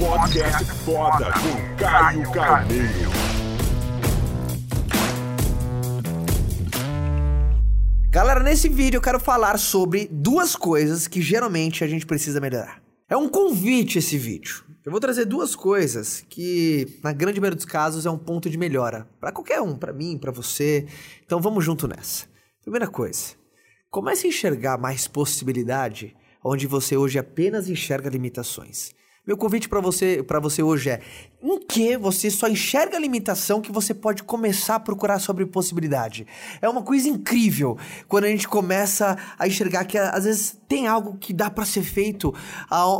Podcast foda com Caio Carneiro. Galera, nesse vídeo eu quero falar sobre duas coisas que geralmente a gente precisa melhorar. É um convite esse vídeo. Eu vou trazer duas coisas que, na grande maioria dos casos, é um ponto de melhora. para qualquer um, para mim, para você. Então vamos junto nessa. Primeira coisa, comece a enxergar mais possibilidade onde você hoje apenas enxerga limitações. Meu convite para você, para você hoje é: em que você só enxerga a limitação que você pode começar a procurar sobre possibilidade? É uma coisa incrível quando a gente começa a enxergar que às vezes tem algo que dá para ser feito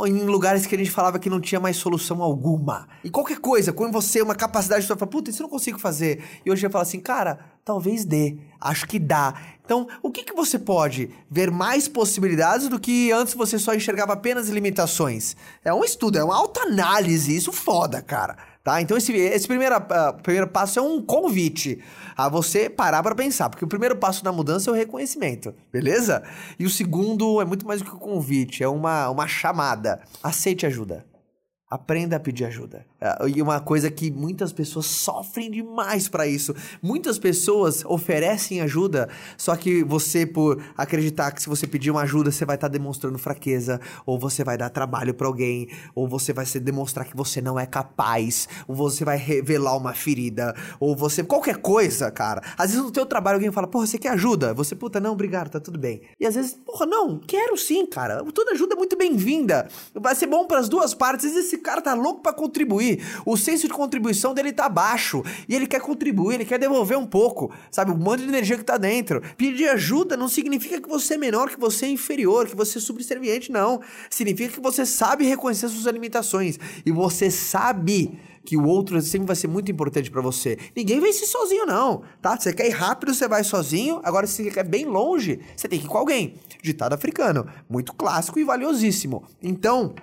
em lugares que a gente falava que não tinha mais solução alguma. E qualquer coisa, quando você uma capacidade, você fala, puta, isso eu não consigo fazer. E hoje eu falo assim, cara, talvez dê, acho que dá. Então, o que, que você pode ver mais possibilidades do que antes você só enxergava apenas limitações? É um estudo, é uma autoanálise, isso foda, cara. Tá? Então, esse, esse primeiro, uh, primeiro passo é um convite a você parar para pensar, porque o primeiro passo da mudança é o reconhecimento, beleza? E o segundo é muito mais do que um convite, é uma, uma chamada. Aceite ajuda. Aprenda a pedir ajuda. É, e uma coisa que muitas pessoas sofrem demais para isso. Muitas pessoas oferecem ajuda, só que você, por acreditar que se você pedir uma ajuda, você vai estar tá demonstrando fraqueza, ou você vai dar trabalho para alguém, ou você vai se demonstrar que você não é capaz, ou você vai revelar uma ferida, ou você. qualquer coisa, cara. Às vezes no teu trabalho alguém fala, porra, você quer ajuda? Você, puta, não, obrigado, tá tudo bem. E às vezes, porra, não, quero sim, cara. Toda ajuda é muito bem-vinda. Vai ser bom para as duas partes. Vezes cara tá louco para contribuir. O senso de contribuição dele tá baixo. E ele quer contribuir, ele quer devolver um pouco. Sabe? O monte de energia que tá dentro. Pedir ajuda não significa que você é menor, que você é inferior, que você é subserviente, não. Significa que você sabe reconhecer suas limitações. E você sabe que o outro sempre vai ser muito importante para você. Ninguém ser sozinho, não, tá? Você quer ir rápido, você vai sozinho. Agora, se você quer bem longe, você tem que ir com alguém. Ditado africano. Muito clássico e valiosíssimo. Então,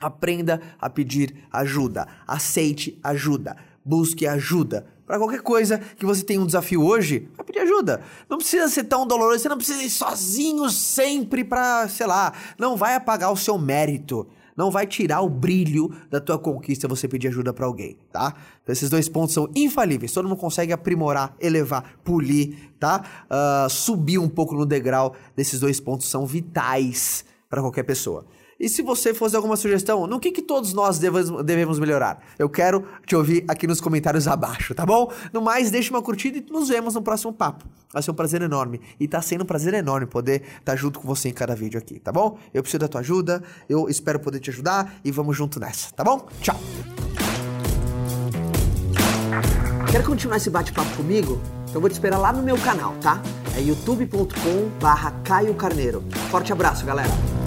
Aprenda a pedir ajuda. Aceite ajuda. Busque ajuda. Para qualquer coisa que você tenha um desafio hoje, vai pedir ajuda. Não precisa ser tão doloroso, você não precisa ir sozinho sempre para, sei lá, não vai apagar o seu mérito. Não vai tirar o brilho da tua conquista você pedir ajuda para alguém, tá? Então, esses dois pontos são infalíveis. Todo mundo consegue aprimorar, elevar, polir, tá? Uh, subir um pouco no degrau desses dois pontos são vitais para qualquer pessoa. E se você fosse alguma sugestão, no que, que todos nós devemos, devemos melhorar? Eu quero te ouvir aqui nos comentários abaixo, tá bom? No mais, deixe uma curtida e nos vemos no próximo papo. Vai ser um prazer enorme. E tá sendo um prazer enorme poder estar tá junto com você em cada vídeo aqui, tá bom? Eu preciso da tua ajuda, eu espero poder te ajudar e vamos junto nessa, tá bom? Tchau! Quer continuar esse bate-papo comigo? Então vou te esperar lá no meu canal, tá? É youtube.com barra Caio Carneiro. Forte abraço, galera!